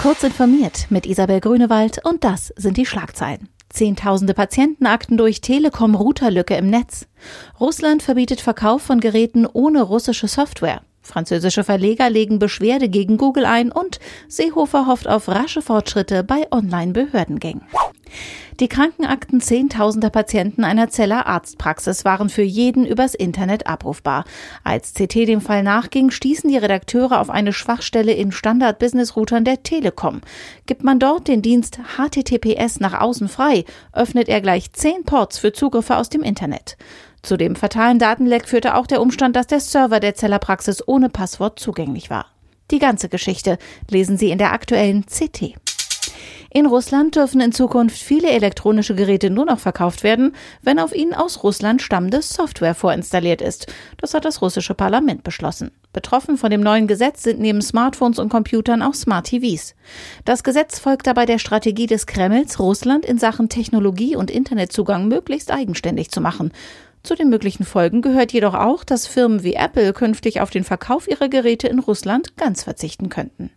Kurz informiert mit Isabel Grünewald und das sind die Schlagzeilen. Zehntausende Patientenakten durch Telekom-Routerlücke im Netz. Russland verbietet Verkauf von Geräten ohne russische Software. Französische Verleger legen Beschwerde gegen Google ein und Seehofer hofft auf rasche Fortschritte bei Online-Behördengängen. Die Krankenakten zehntausender Patienten einer Zeller Arztpraxis waren für jeden übers Internet abrufbar. Als CT dem Fall nachging, stießen die Redakteure auf eine Schwachstelle in Standard-Business-Routern der Telekom. Gibt man dort den Dienst HTTPS nach außen frei, öffnet er gleich zehn Ports für Zugriffe aus dem Internet. Zu dem fatalen Datenleck führte auch der Umstand, dass der Server der Zellerpraxis ohne Passwort zugänglich war. Die ganze Geschichte lesen Sie in der aktuellen CT. In Russland dürfen in Zukunft viele elektronische Geräte nur noch verkauft werden, wenn auf ihnen aus Russland stammende Software vorinstalliert ist. Das hat das russische Parlament beschlossen. Betroffen von dem neuen Gesetz sind neben Smartphones und Computern auch Smart TVs. Das Gesetz folgt dabei der Strategie des Kremls, Russland in Sachen Technologie und Internetzugang möglichst eigenständig zu machen. Zu den möglichen Folgen gehört jedoch auch, dass Firmen wie Apple künftig auf den Verkauf ihrer Geräte in Russland ganz verzichten könnten.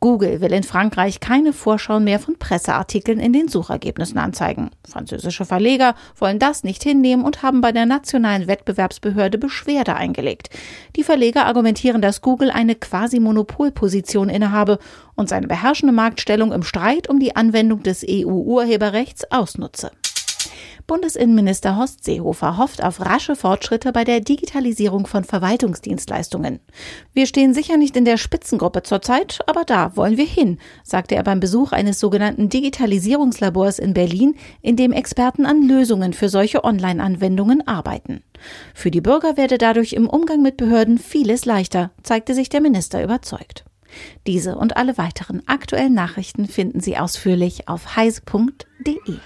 Google will in Frankreich keine Vorschauen mehr von Presseartikeln in den Suchergebnissen anzeigen. Französische Verleger wollen das nicht hinnehmen und haben bei der nationalen Wettbewerbsbehörde Beschwerde eingelegt. Die Verleger argumentieren, dass Google eine quasi Monopolposition innehabe und seine beherrschende Marktstellung im Streit um die Anwendung des EU-Urheberrechts ausnutze. Bundesinnenminister Horst Seehofer hofft auf rasche Fortschritte bei der Digitalisierung von Verwaltungsdienstleistungen. Wir stehen sicher nicht in der Spitzengruppe zurzeit, aber da wollen wir hin, sagte er beim Besuch eines sogenannten Digitalisierungslabors in Berlin, in dem Experten an Lösungen für solche Online-Anwendungen arbeiten. Für die Bürger werde dadurch im Umgang mit Behörden vieles leichter, zeigte sich der Minister überzeugt. Diese und alle weiteren aktuellen Nachrichten finden Sie ausführlich auf heise.de.